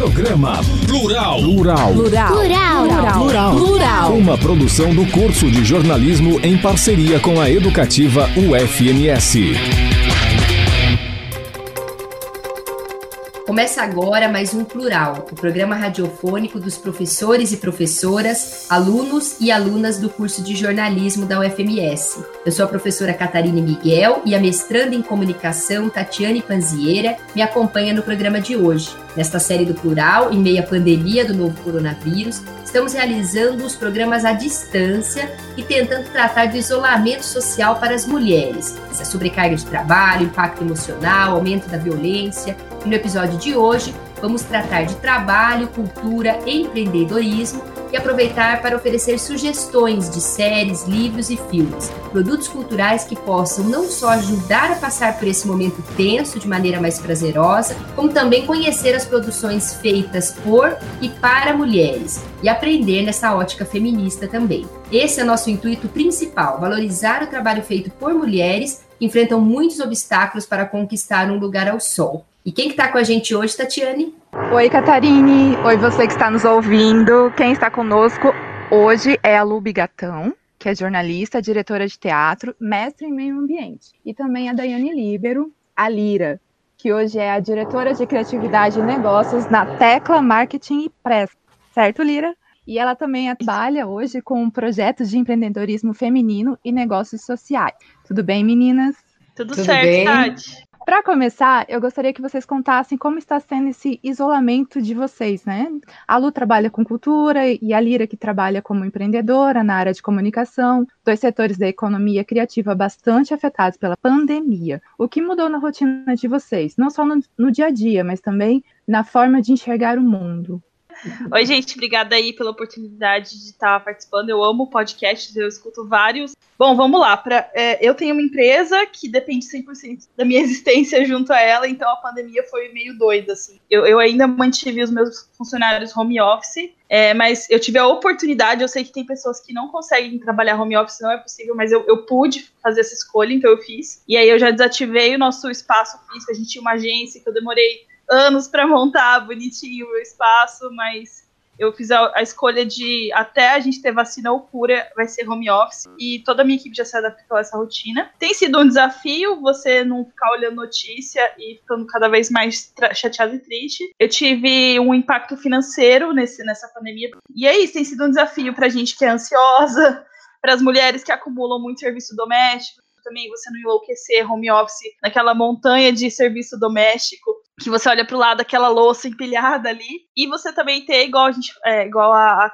Programa Plural. Plural. Plural. Plural. Plural. Plural. Uma produção do curso de jornalismo em parceria com a educativa UFMS. Começa agora mais um Plural, o programa radiofônico dos professores e professoras, alunos e alunas do curso de jornalismo da UFMS. Eu sou a professora Catarine Miguel e a mestranda em comunicação Tatiane Panzieira me acompanha no programa de hoje. Nesta série do Plural, em meio à pandemia do novo coronavírus, estamos realizando os programas à distância e tentando tratar do isolamento social para as mulheres, essa sobrecarga de trabalho, impacto emocional, aumento da violência. E no episódio de hoje, vamos tratar de trabalho, cultura, empreendedorismo e aproveitar para oferecer sugestões de séries, livros e filmes, produtos culturais que possam não só ajudar a passar por esse momento tenso de maneira mais prazerosa, como também conhecer as produções feitas por e para mulheres e aprender nessa ótica feminista também. Esse é nosso intuito principal: valorizar o trabalho feito por mulheres que enfrentam muitos obstáculos para conquistar um lugar ao sol. E quem que está com a gente hoje, Tatiane? Oi, Catarine. Oi, você que está nos ouvindo. Quem está conosco hoje é a Lu Bigatão, que é jornalista, diretora de teatro, mestre em meio ambiente. E também a Daiane Libero, a Lira, que hoje é a diretora de criatividade e negócios na Tecla Marketing e Press. Certo, Lira? E ela também trabalha hoje com projetos de empreendedorismo feminino e negócios sociais. Tudo bem, meninas? Tudo, Tudo certo, bem? Tati. Para começar, eu gostaria que vocês contassem como está sendo esse isolamento de vocês, né? A Lu trabalha com cultura e a Lira que trabalha como empreendedora na área de comunicação, dois setores da economia criativa bastante afetados pela pandemia. O que mudou na rotina de vocês, não só no, no dia a dia, mas também na forma de enxergar o mundo? Oi, gente, obrigada aí pela oportunidade de estar participando. Eu amo podcasts, eu escuto vários. Bom, vamos lá. Pra, é, eu tenho uma empresa que depende 100% da minha existência junto a ela, então a pandemia foi meio doida, assim. Eu, eu ainda mantive os meus funcionários home office, é, mas eu tive a oportunidade, eu sei que tem pessoas que não conseguem trabalhar home office, não é possível, mas eu, eu pude fazer essa escolha, então eu fiz. E aí eu já desativei o nosso espaço físico, a gente tinha uma agência que eu demorei anos para montar bonitinho o meu espaço, mas eu fiz a, a, escolha de até a gente ter vacina ou cura, vai ser home office e toda a minha equipe já se adaptou a essa rotina. Tem sido um desafio você não ficar olhando notícia e ficando cada vez mais chateado e triste. Eu tive um impacto financeiro nesse, nessa pandemia e é isso, tem sido um desafio pra gente que é ansiosa, para as mulheres que acumulam muito serviço doméstico, também você não enlouquecer home office naquela montanha de serviço doméstico que você olha para o lado aquela louça empilhada ali e você também ter igual a gente é, igual a, a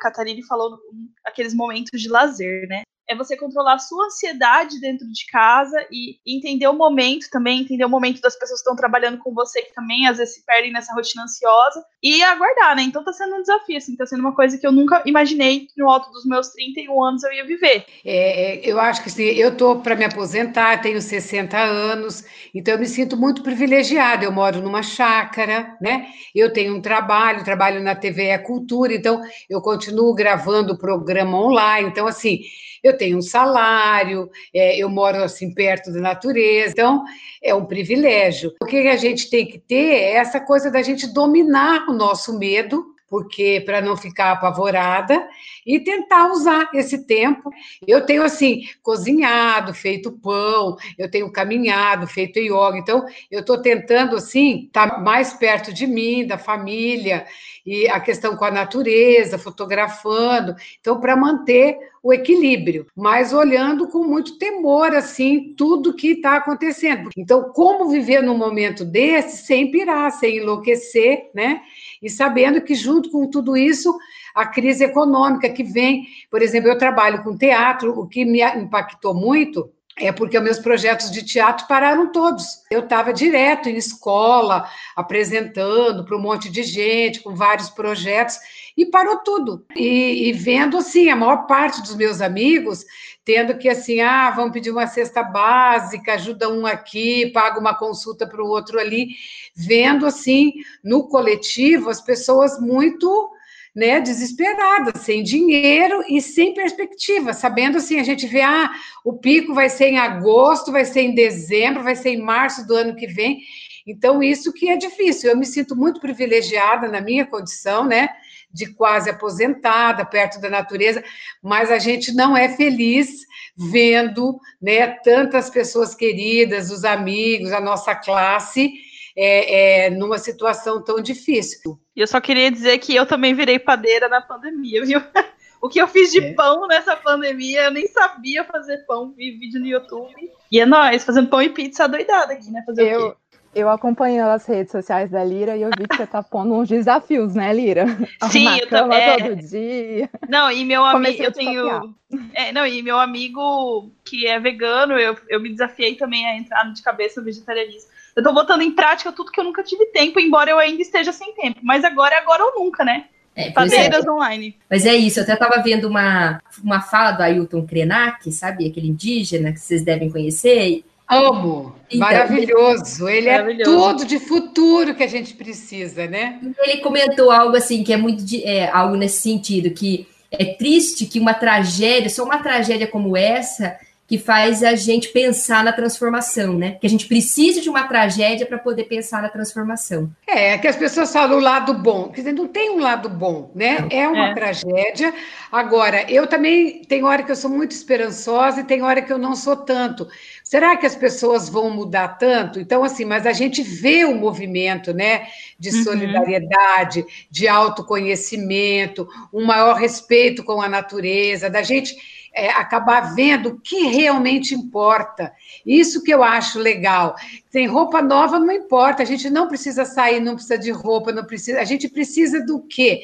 falou aqueles momentos de lazer né é você controlar a sua ansiedade dentro de casa e entender o momento também, entender o momento das pessoas que estão trabalhando com você, que também às vezes se perdem nessa rotina ansiosa, e aguardar, né? Então tá sendo um desafio, assim, tá sendo uma coisa que eu nunca imaginei que no alto dos meus 31 anos eu ia viver. É, é eu acho que sim, eu tô para me aposentar, tenho 60 anos, então eu me sinto muito privilegiada. Eu moro numa chácara, né? Eu tenho um trabalho, trabalho na TV é Cultura, então eu continuo gravando o programa online. Então, assim, eu tenho um salário, é, eu moro assim perto da natureza, então é um privilégio. O que a gente tem que ter é essa coisa da gente dominar o nosso medo porque para não ficar apavorada e tentar usar esse tempo. Eu tenho assim cozinhado, feito pão, eu tenho caminhado, feito yoga. Então eu estou tentando assim estar tá mais perto de mim, da família e a questão com a natureza, fotografando. Então para manter o equilíbrio, mas olhando com muito temor assim tudo que está acontecendo. Então como viver num momento desse sem pirar, sem enlouquecer, né? e sabendo que, junto com tudo isso, a crise econômica que vem, por exemplo, eu trabalho com teatro, o que me impactou muito é porque meus projetos de teatro pararam todos. Eu estava direto em escola, apresentando para um monte de gente, com vários projetos, e parou tudo. E, e, vendo, assim, a maior parte dos meus amigos tendo que, assim, ah, vamos pedir uma cesta básica, ajuda um aqui, paga uma consulta para o outro ali, vendo, assim, no coletivo, as pessoas muito né, desesperadas, sem dinheiro e sem perspectiva, sabendo assim, a gente vê, ah, o pico vai ser em agosto, vai ser em dezembro, vai ser em março do ano que vem, Então, isso que é difícil. Eu me sinto muito privilegiada na minha condição, né? De quase aposentada, perto da natureza, mas a gente não é feliz vendo né, tantas pessoas queridas, os amigos, a nossa classe, é, é, numa situação tão difícil. E eu só queria dizer que eu também virei padeira na pandemia, viu? O que eu fiz de é. pão nessa pandemia, eu nem sabia fazer pão, vi vídeo no YouTube. E é nós, fazendo pão e pizza doidada aqui, né? Fazer eu, o quê? Eu acompanho as redes sociais da Lira e eu vi que você tá pondo uns desafios, né, Lira? Sim, eu também. É... todo dia. Não, e meu amigo, eu tenho. É, não, e meu amigo que é vegano, eu, eu me desafiei também a entrar de cabeça no vegetarianismo. Eu tô botando em prática tudo que eu nunca tive tempo, embora eu ainda esteja sem tempo. Mas agora é agora ou nunca, né? É, Padeiras é. online. Mas é isso, eu até estava vendo uma, uma fala do Ailton Krenak, sabe? Aquele indígena que vocês devem conhecer. Amo, então, maravilhoso. Ele é maravilhoso. é tudo de futuro que a gente precisa, né? Ele comentou algo assim que é muito de, é, algo nesse sentido que é triste que uma tragédia, só uma tragédia como essa, que faz a gente pensar na transformação, né? Que a gente precisa de uma tragédia para poder pensar na transformação. É, que as pessoas falam o lado bom. Quer dizer, não tem um lado bom, né? É uma é. tragédia. Agora, eu também tenho hora que eu sou muito esperançosa e tem hora que eu não sou tanto. Será que as pessoas vão mudar tanto? Então, assim, mas a gente vê o movimento, né? De uhum. solidariedade, uhum. de autoconhecimento, um maior respeito com a natureza, da gente é, acabar vendo o que realmente importa. Isso que eu acho legal. Tem roupa nova, não importa, a gente não precisa sair, não precisa de roupa, não precisa. A gente precisa do quê?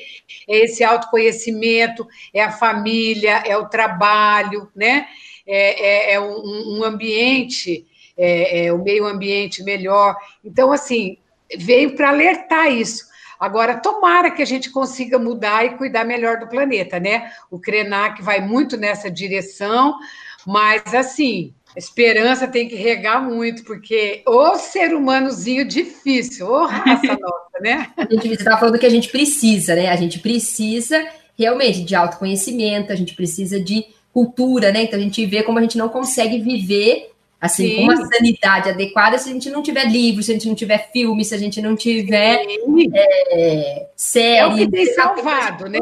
É esse autoconhecimento, é a família, é o trabalho, né? É, é, é um, um, ambiente, é, é o meio ambiente melhor. Então, assim, veio para alertar isso. Agora, tomara que a gente consiga mudar e cuidar melhor do planeta, né? O Krenak vai muito nessa direção, mas assim, a esperança tem que regar muito, porque o ser humanozinho difícil, ô raça nossa, né? A gente está falando que a gente precisa, né? A gente precisa realmente de autoconhecimento, a gente precisa de cultura, né? Então a gente vê como a gente não consegue viver Assim, Sim. com uma sanidade adequada, se a gente não tiver livro, se a gente não tiver filme, se a gente não tiver é, série. É o que tem salvado, né?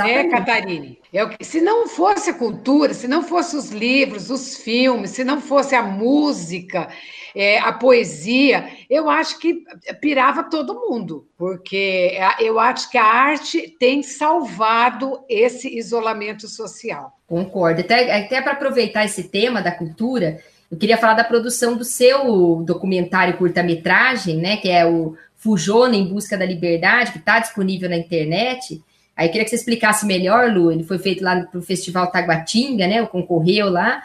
É, Catarine. É o que, se não fosse a cultura, se não fosse os livros, os filmes, se não fosse a música, é, a poesia, eu acho que pirava todo mundo, porque eu acho que a arte tem salvado esse isolamento social. Concordo. Até, até para aproveitar esse tema da cultura, eu queria falar da produção do seu documentário curta-metragem, né, que é o Fujona em Busca da Liberdade, que está disponível na internet. Aí eu queria que você explicasse melhor, Lu. Ele foi feito lá no Festival Taguatinga, né? Concorreu lá.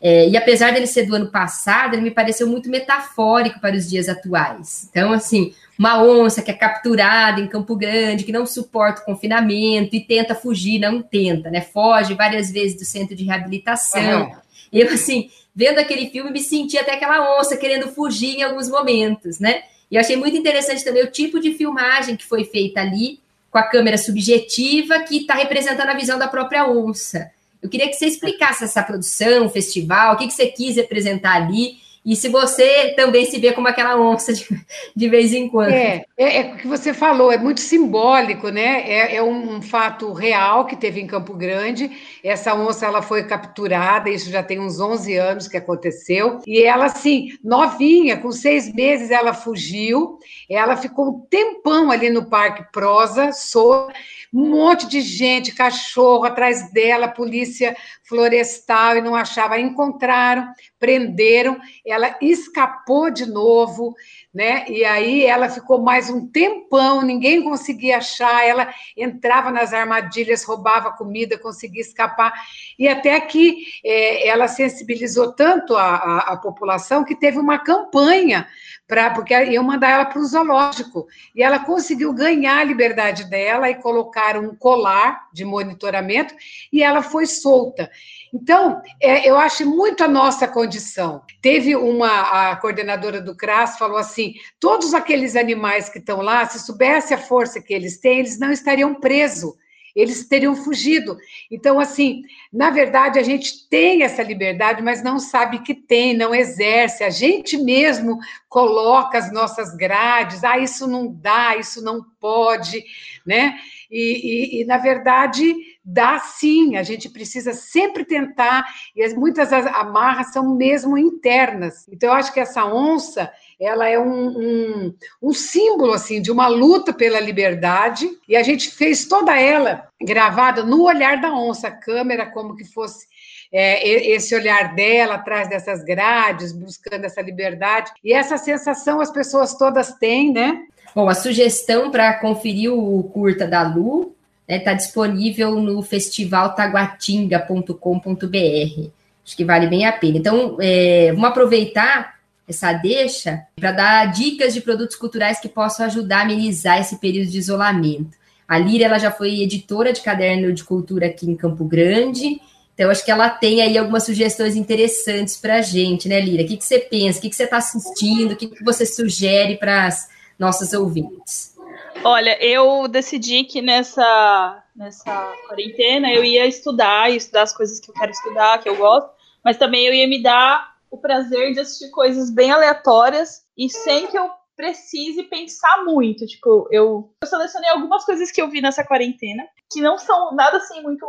É, e apesar dele ser do ano passado, ele me pareceu muito metafórico para os dias atuais. Então, assim, uma onça que é capturada em Campo Grande, que não suporta o confinamento e tenta fugir, não tenta, né? Foge várias vezes do centro de reabilitação. Uhum. Eu, assim, vendo aquele filme, me senti até aquela onça querendo fugir em alguns momentos, né? E eu achei muito interessante também o tipo de filmagem que foi feita ali, com a câmera subjetiva, que está representando a visão da própria onça. Eu queria que você explicasse essa produção, o festival, o que, que você quis representar ali e se você também se vê como aquela onça de, de vez em quando. É, é, é, o que você falou, é muito simbólico, né? É, é um, um, fato real que teve em Campo Grande. Essa onça ela foi capturada, isso já tem uns 11 anos que aconteceu. E ela, assim, novinha, com seis meses, ela fugiu. Ela ficou um tempão ali no Parque Prosa, solta um monte de gente, cachorro atrás dela, polícia florestal e não achava. Encontraram, prenderam, ela escapou de novo, né? E aí ela ficou mais um tempão, ninguém conseguia achar. Ela entrava nas armadilhas, roubava comida, conseguia escapar. E até que é, ela sensibilizou tanto a, a, a população que teve uma campanha para porque iam mandar ela para o zoológico. E ela conseguiu ganhar a liberdade dela e colocar um colar de monitoramento e ela foi solta. Então, é, eu acho muito a nossa condição. Teve uma, a coordenadora do CRAS falou assim: todos aqueles animais que estão lá, se soubesse a força que eles têm, eles não estariam presos eles teriam fugido. Então, assim, na verdade, a gente tem essa liberdade, mas não sabe que tem, não exerce. A gente mesmo coloca as nossas grades, ah, isso não dá, isso não pode, né? E, e, e na verdade, dá sim, a gente precisa sempre tentar, e muitas amarras são mesmo internas. Então, eu acho que essa onça ela é um, um, um, símbolo assim de uma luta pela liberdade e a gente fez toda ela gravada no olhar da onça, câmera como que fosse é, esse olhar dela atrás dessas grades, buscando essa liberdade e essa sensação as pessoas todas têm, né? Bom, a sugestão para conferir o curta da Lu está né, tá disponível no festivaltaguatinga.com.br. Acho que vale bem a pena. Então, é, vamos aproveitar essa deixa para dar dicas de produtos culturais que possam ajudar a amenizar esse período de isolamento. A Lira ela já foi editora de caderno de cultura aqui em Campo Grande, então acho que ela tem aí algumas sugestões interessantes para a gente, né, Lira? O que, que você pensa? O que, que você está assistindo? O que, que você sugere para as nossas ouvintes? Olha, eu decidi que nessa, nessa quarentena eu ia estudar, ia estudar as coisas que eu quero estudar, que eu gosto, mas também eu ia me dar o prazer de assistir coisas bem aleatórias e sem que eu precise pensar muito. Tipo, eu, eu selecionei algumas coisas que eu vi nessa quarentena, que não são nada assim muito.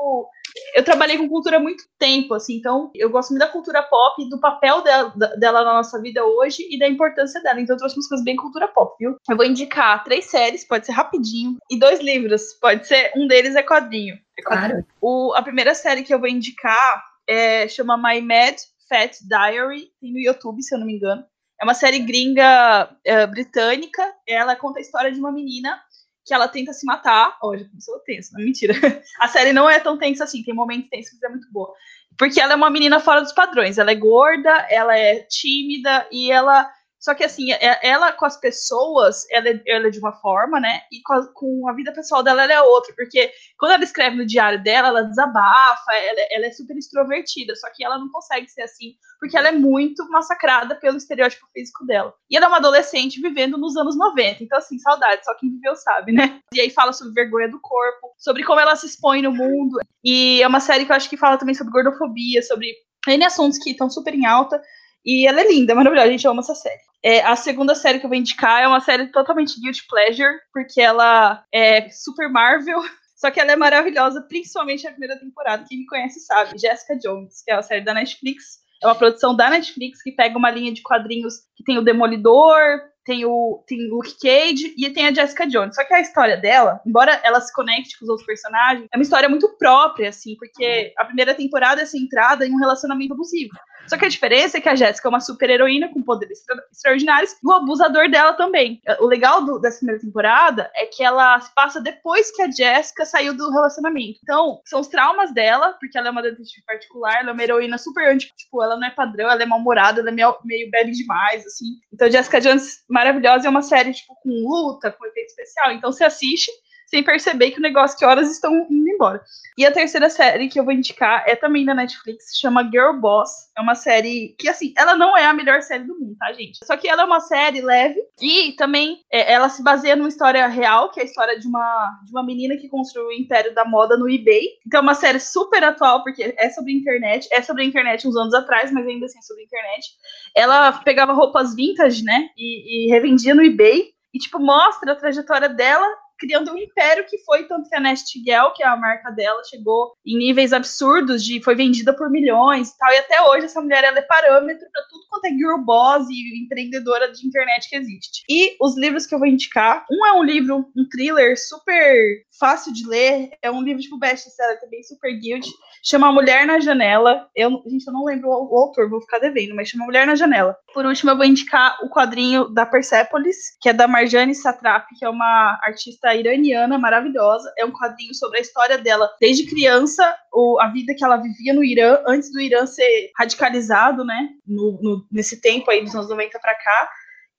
Eu trabalhei com cultura há muito tempo, assim, então eu gosto muito da cultura pop, do papel dela, dela na nossa vida hoje e da importância dela. Então eu trouxe umas coisas bem cultura pop, viu? Eu vou indicar três séries, pode ser rapidinho, e dois livros, pode ser. Um deles é quadrinho. É quadrinho. Claro. O, a primeira série que eu vou indicar é, chama My Mad Fat Diary, tem no YouTube, se eu não me engano. É uma série gringa uh, britânica. Ela conta a história de uma menina que ela tenta se matar. Olha, começou tenso, não mentira. A série não é tão tensa assim, tem momentos tensos, mas é muito boa. Porque ela é uma menina fora dos padrões. Ela é gorda, ela é tímida e ela só que assim, é, ela com as pessoas, ela é, ela é de uma forma, né? E com a, com a, vida pessoal dela, ela é outra. Porque quando ela escreve no diário dela, ela desabafa, ela, ela, é super extrovertida. Só que ela não consegue ser assim, porque ela é muito massacrada pelo estereótipo físico dela. E ela é uma adolescente vivendo nos anos 90. Então, assim, saudade, só quem viveu sabe, né? E aí fala sobre vergonha do corpo, sobre como ela se expõe no mundo. E é uma série que eu acho que fala também sobre gordofobia, sobre N assuntos que estão super em alta. E ela é linda, maravilhosa, a gente ama essa série. É, a segunda série que eu vou indicar é uma série totalmente guilty pleasure, porque ela é super Marvel, só que ela é maravilhosa, principalmente a primeira temporada. Quem me conhece sabe, Jessica Jones, que é uma série da Netflix. É uma produção da Netflix que pega uma linha de quadrinhos que tem o Demolidor, tem o, tem Luke Cage e tem a Jessica Jones. Só que a história dela, embora ela se conecte com os outros personagens, é uma história muito própria, assim, porque a primeira temporada é centrada em um relacionamento abusivo. Só que a diferença é que a Jéssica é uma super heroína com poderes extraordinários e o abusador dela também. O legal do, dessa primeira temporada é que ela se passa depois que a Jéssica saiu do relacionamento. Então, são os traumas dela, porque ela é uma detetive particular, ela é uma heroína super anti, tipo, ela não é padrão, ela é mal-humorada, ela é meio, meio bebe demais, assim. Então, Jessica Jones, maravilhosa, é uma série, tipo, com luta, com efeito especial. Então, você assiste sem perceber que o negócio que horas estão indo embora. E a terceira série que eu vou indicar é também da Netflix, chama Girl Boss. É uma série que, assim, ela não é a melhor série do mundo, tá, gente? Só que ela é uma série leve e também é, ela se baseia numa história real, que é a história de uma, de uma menina que construiu o império da moda no eBay. Então é uma série super atual, porque é sobre internet, é sobre a internet uns anos atrás, mas ainda assim é sobre a internet. Ela pegava roupas vintage, né, e, e revendia no eBay. E, tipo, mostra a trajetória dela criando um império que foi tanto que a Nestigel, que é a marca dela, chegou em níveis absurdos de foi vendida por milhões e tal. E até hoje essa mulher ela é parâmetro para tudo quanto é girl boss e empreendedora de internet que existe. E os livros que eu vou indicar, um é um livro, um thriller super fácil de ler, é um livro tipo best-seller também super guild, chama Mulher na Janela. Eu, gente, eu não lembro o, autor, vou ficar devendo, mas chama Mulher na Janela. Por último, eu vou indicar o quadrinho da Persepolis, que é da Marjane Satrap, que é uma artista iraniana maravilhosa. É um quadrinho sobre a história dela desde criança, o, a vida que ela vivia no Irã, antes do Irã ser radicalizado, né? No, no, nesse tempo aí dos anos 90 para cá.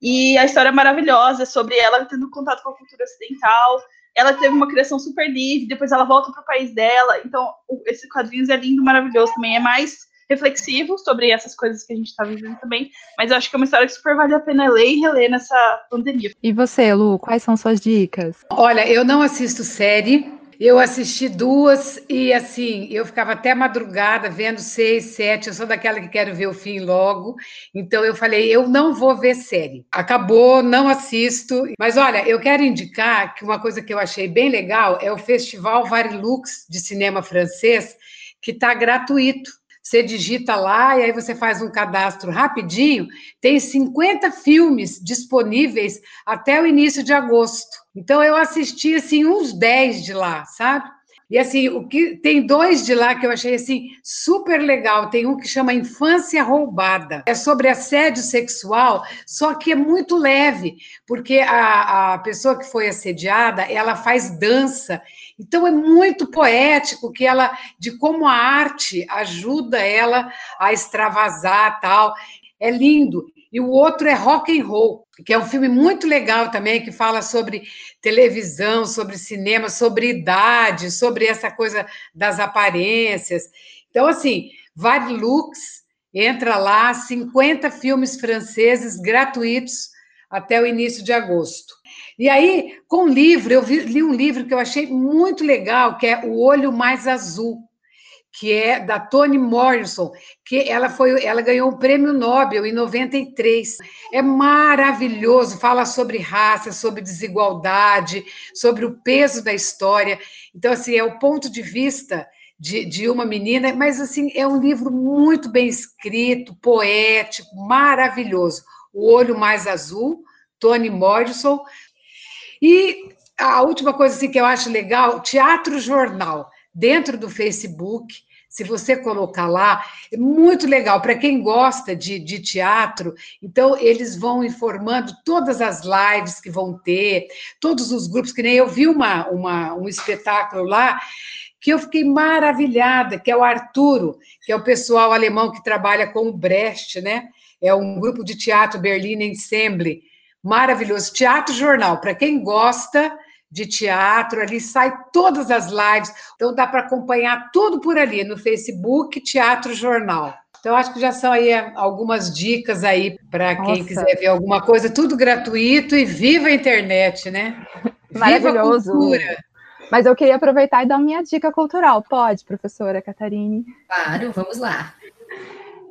E a história é maravilhosa sobre ela tendo contato com a cultura ocidental. Ela teve uma criação super livre, depois ela volta para o país dela. Então, esse quadrinho é lindo, maravilhoso também. É mais reflexivo sobre essas coisas que a gente está vivendo também. Mas eu acho que é uma história que super vale a pena ler e reler nessa pandemia. E você, Lu, quais são suas dicas? Olha, eu não assisto série. Eu assisti duas e assim, eu ficava até madrugada vendo seis, sete. Eu sou daquela que quero ver o fim logo. Então eu falei, eu não vou ver série. Acabou, não assisto. Mas olha, eu quero indicar que uma coisa que eu achei bem legal é o Festival Varilux de cinema francês, que está gratuito. Você digita lá e aí você faz um cadastro rapidinho. Tem 50 filmes disponíveis até o início de agosto. Então eu assisti assim uns 10 de lá, sabe? E assim, o que tem dois de lá que eu achei assim super legal. Tem um que chama Infância Roubada. É sobre assédio sexual, só que é muito leve, porque a, a pessoa que foi assediada, ela faz dança. Então é muito poético que ela de como a arte ajuda ela a extravasar tal. É lindo. E o outro é Rock and Roll, que é um filme muito legal também, que fala sobre televisão, sobre cinema, sobre idade, sobre essa coisa das aparências. Então, assim, Varilux, entra lá, 50 filmes franceses gratuitos até o início de agosto. E aí, com livro, eu vi, li um livro que eu achei muito legal, que é O Olho Mais Azul, que é da Toni Morrison, que ela foi, ela ganhou um prêmio Nobel em 93. É maravilhoso, fala sobre raça, sobre desigualdade, sobre o peso da história. Então, assim, é o ponto de vista de, de uma menina, mas assim, é um livro muito bem escrito, poético, maravilhoso. O Olho Mais Azul, Toni Morrison. E a última coisa assim, que eu acho legal, Teatro Jornal, dentro do Facebook, se você colocar lá, é muito legal para quem gosta de, de teatro. Então, eles vão informando todas as lives que vão ter, todos os grupos, que nem eu vi uma, uma, um espetáculo lá que eu fiquei maravilhada, que é o Arturo, que é o pessoal alemão que trabalha com o Brecht, né? É um grupo de teatro Berlin Ensemble, maravilhoso. Teatro Jornal, para quem gosta, de teatro, ali sai todas as lives, então dá para acompanhar tudo por ali no Facebook, Teatro Jornal. Então acho que já são aí algumas dicas aí para quem quiser ver alguma coisa, tudo gratuito e viva a internet, né? Maravilhoso. Viva a cultura. Mas eu queria aproveitar e dar minha dica cultural. Pode, professora Catarine? Claro, vamos lá.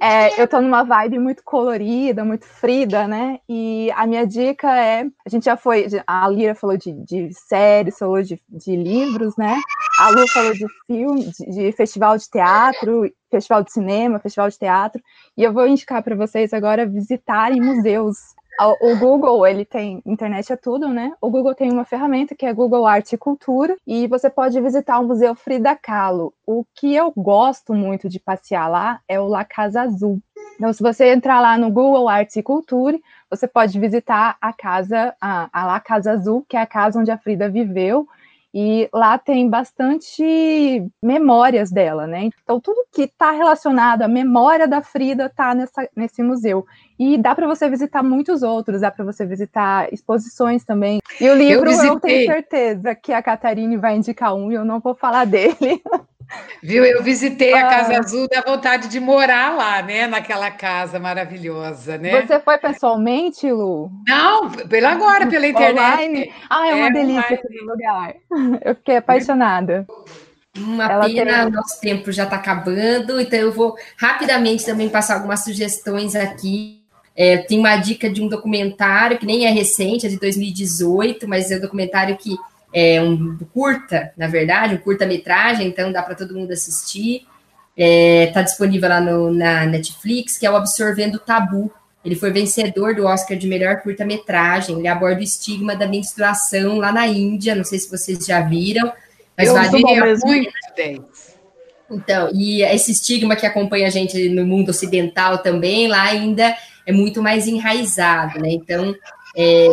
É, eu tô numa vibe muito colorida, muito frida, né? E a minha dica é: a gente já foi, a Lira falou de, de séries, falou de, de, livros, né? A Lu falou de filme, de, de, festival de teatro, festival de cinema, festival de teatro. E eu vou indicar para vocês agora visitarem museus o Google, ele tem internet é tudo, né? O Google tem uma ferramenta que é Google Arte e Cultura e você pode visitar o Museu Frida Kahlo. O que eu gosto muito de passear lá é o La Casa Azul. Então, se você entrar lá no Google Arte e Cultura, você pode visitar a casa, a, a La Casa Azul, que é a casa onde a Frida viveu, e lá tem bastante memórias dela, né? Então, tudo que está relacionado à memória da Frida está nesse museu. E dá para você visitar muitos outros, dá para você visitar exposições também. E o livro eu, eu tenho certeza que a Catarine vai indicar um e eu não vou falar dele. Viu? Eu visitei a Casa ah. Azul, dá vontade de morar lá, né? Naquela casa maravilhosa, né? Você foi pessoalmente, Lu? Não, pela agora, pela internet. Online? Ah, é uma é delícia esse lugar. Eu fiquei apaixonada. Uma Ela pena, tem... nosso tempo já está acabando, então eu vou rapidamente também passar algumas sugestões aqui. É, tem uma dica de um documentário que nem é recente, é de 2018, mas é um documentário que é um curta, na verdade, um curta-metragem, então dá para todo mundo assistir. Está é, tá disponível lá no, na Netflix, que é o Absorvendo Tabu. Ele foi vencedor do Oscar de melhor curta-metragem. Ele aborda o estigma da menstruação lá na Índia. Não sei se vocês já viram, mas Eu vale muito bem. Então, e esse estigma que acompanha a gente no mundo ocidental também, lá ainda é muito mais enraizado, né? Então, é,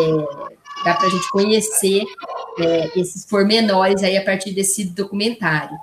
dá para a gente conhecer é, esses pormenores aí a partir desse documentário.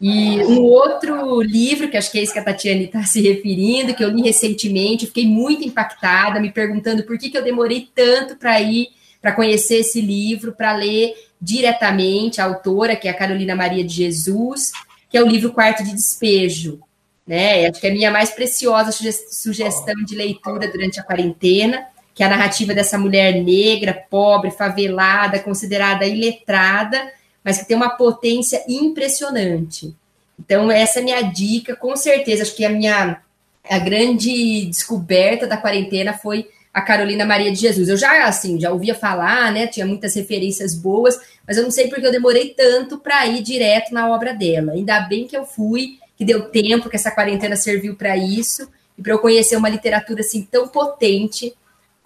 E um outro livro, que acho que é esse que a Tatiane está se referindo, que eu li recentemente, fiquei muito impactada, me perguntando por que, que eu demorei tanto para ir, para conhecer esse livro, para ler diretamente a autora, que é a Carolina Maria de Jesus, que é o livro Quarto de Despejo. Né? Acho que é a minha mais preciosa sugestão de leitura durante a quarentena que é a narrativa dessa mulher negra, pobre, favelada, considerada iletrada, mas que tem uma potência impressionante. Então, essa é a minha dica, com certeza. Acho que a minha a grande descoberta da quarentena foi a Carolina Maria de Jesus. Eu já, assim, já ouvia falar, né? Tinha muitas referências boas, mas eu não sei porque eu demorei tanto para ir direto na obra dela. Ainda bem que eu fui, que deu tempo, que essa quarentena serviu para isso e para eu conhecer uma literatura assim tão potente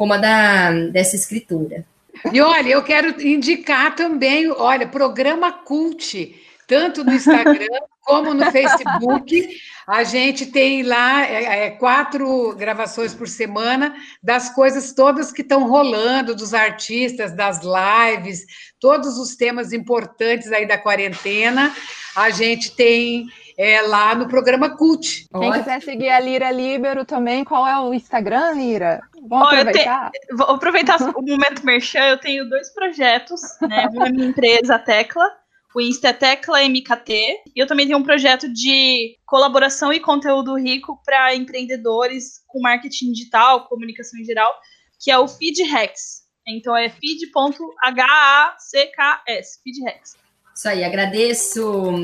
como a da, dessa escritora. E olha, eu quero indicar também, olha, programa Cult, tanto no Instagram como no Facebook. A gente tem lá é, é, quatro gravações por semana das coisas todas que estão rolando, dos artistas, das lives, todos os temas importantes aí da quarentena. A gente tem é, lá no programa Cult. Quem quiser seguir a Lira Libero também, qual é o Instagram, Lira? Vamos aproveitar? Te... Vou aproveitar o momento merchan, eu tenho dois projetos, né? Uma minha empresa, a Tecla, o Insta é Tecla MKT, e eu também tenho um projeto de colaboração e conteúdo rico para empreendedores com marketing digital, comunicação em geral, que é o FeedHacks. Então é feed.hacks, FeedHacks. Isso aí, agradeço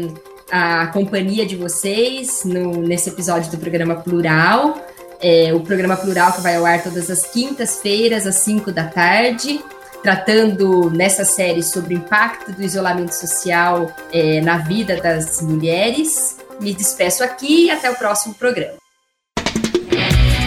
a companhia de vocês no, nesse episódio do programa Plural. É, o programa Plural que vai ao ar todas as quintas-feiras, às 5 da tarde, tratando nessa série sobre o impacto do isolamento social é, na vida das mulheres. Me despeço aqui e até o próximo programa.